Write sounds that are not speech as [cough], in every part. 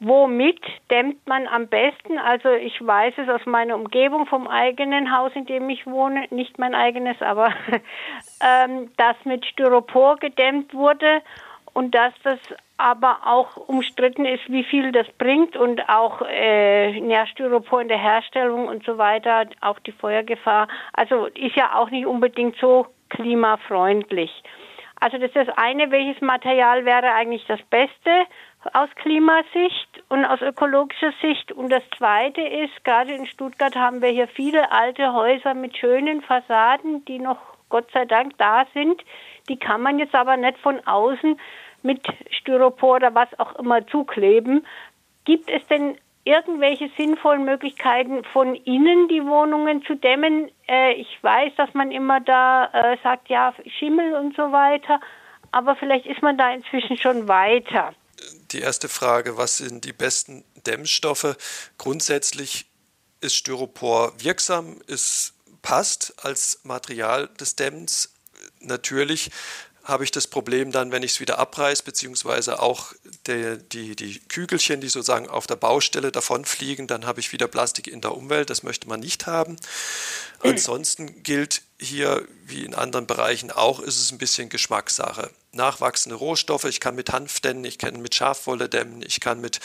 womit dämmt man am besten? Also ich weiß es aus meiner Umgebung vom eigenen Haus, in dem ich wohne, nicht mein eigenes, aber [laughs] ähm, dass mit Styropor gedämmt wurde und dass das aber auch umstritten ist, wie viel das bringt und auch äh, ja, Styropor in der Herstellung und so weiter, auch die Feuergefahr. Also ist ja auch nicht unbedingt so klimafreundlich. Also das ist das eine, welches Material wäre eigentlich das Beste aus Klimasicht und aus ökologischer Sicht. Und das zweite ist, gerade in Stuttgart haben wir hier viele alte Häuser mit schönen Fassaden, die noch Gott sei Dank da sind. Die kann man jetzt aber nicht von außen mit Styropor oder was auch immer zukleben. Gibt es denn irgendwelche sinnvollen Möglichkeiten von innen die Wohnungen zu dämmen? Äh, ich weiß, dass man immer da äh, sagt, ja, Schimmel und so weiter, aber vielleicht ist man da inzwischen schon weiter. Die erste Frage, was sind die besten Dämmstoffe? Grundsätzlich ist Styropor wirksam, es passt als Material des Dämmens. Natürlich habe ich das Problem dann, wenn ich es wieder abreiße, beziehungsweise auch der, die, die Kügelchen, die sozusagen auf der Baustelle davonfliegen, dann habe ich wieder Plastik in der Umwelt. Das möchte man nicht haben. Ansonsten gilt hier, wie in anderen Bereichen auch, ist es ein bisschen Geschmackssache. Nachwachsende Rohstoffe, ich kann mit Hanf dämmen, ich kann mit Schafwolle dämmen, ich kann mit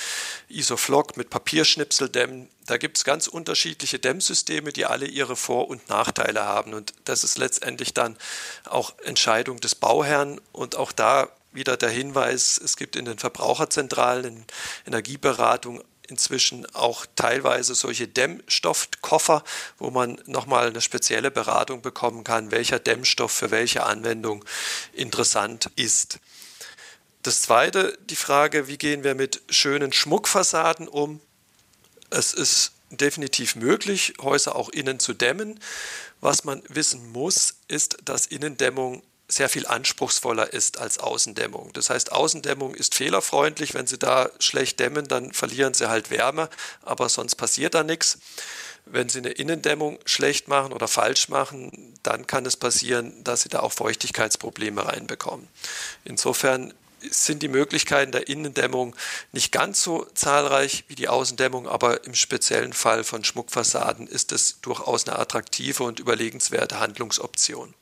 Isoflock, mit Papierschnipsel dämmen. Da gibt es ganz unterschiedliche Dämmsysteme, die alle ihre Vor- und Nachteile haben. Und das ist letztendlich dann auch Entscheidung des Bauherrn. Und auch da wieder der Hinweis, es gibt in den Verbraucherzentralen, in Energieberatung inzwischen auch teilweise solche Dämmstoffkoffer, wo man nochmal eine spezielle Beratung bekommen kann, welcher Dämmstoff für welche Anwendung interessant ist. Das zweite, die Frage, wie gehen wir mit schönen Schmuckfassaden um? Es ist definitiv möglich, Häuser auch innen zu dämmen. Was man wissen muss, ist, dass Innendämmung sehr viel anspruchsvoller ist als Außendämmung. Das heißt, Außendämmung ist fehlerfreundlich. Wenn Sie da schlecht dämmen, dann verlieren Sie halt Wärme, aber sonst passiert da nichts. Wenn Sie eine Innendämmung schlecht machen oder falsch machen, dann kann es passieren, dass Sie da auch Feuchtigkeitsprobleme reinbekommen. Insofern sind die Möglichkeiten der Innendämmung nicht ganz so zahlreich wie die Außendämmung, aber im speziellen Fall von Schmuckfassaden ist es durchaus eine attraktive und überlegenswerte Handlungsoption.